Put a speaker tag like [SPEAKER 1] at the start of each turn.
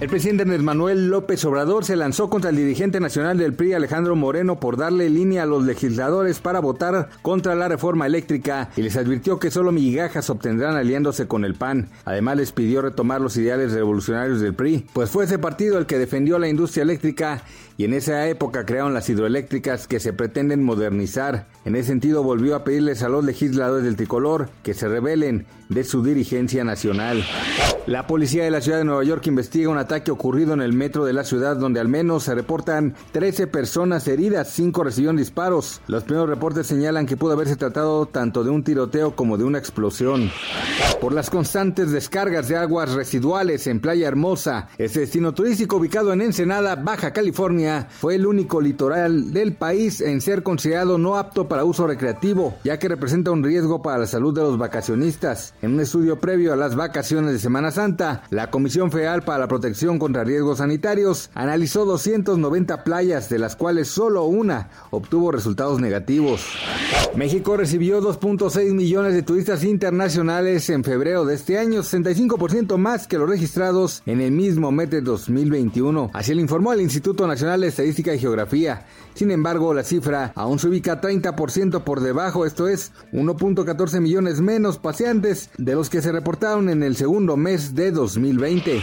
[SPEAKER 1] El presidente Andrés Manuel López Obrador se lanzó contra el dirigente nacional del PRI Alejandro Moreno por darle línea a los legisladores para votar contra la reforma eléctrica y les advirtió que solo migajas obtendrán aliándose con el PAN. Además les pidió retomar los ideales revolucionarios del PRI, pues fue ese partido el que defendió la industria eléctrica y en esa época crearon las hidroeléctricas que se pretenden modernizar. En ese sentido volvió a pedirles a los legisladores del tricolor que se rebelen de su dirigencia nacional. La policía de la ciudad de Nueva York investiga un ataque ocurrido en el metro de la ciudad donde al menos se reportan 13 personas heridas, 5 recibieron disparos. Los primeros reportes señalan que pudo haberse tratado tanto de un tiroteo como de una explosión. Por las constantes descargas de aguas residuales en Playa Hermosa, este destino turístico ubicado en Ensenada, Baja California, fue el único litoral del país en ser considerado no apto para uso recreativo, ya que representa un riesgo para la salud de los vacacionistas. En un estudio previo a las vacaciones de Semana Santa, la Comisión Federal para la Contra Riesgos Sanitarios analizó 290 playas, de las cuales solo una obtuvo resultados negativos. México recibió 2.6 millones de turistas internacionales en febrero de este año, 65% más que los registrados en el mismo mes de 2021. Así lo informó el Instituto Nacional de Estadística y Geografía. Sin embargo, la cifra aún se ubica 30% por debajo, esto es 1.14 millones menos paseantes de los que se reportaron en el segundo mes de 2020.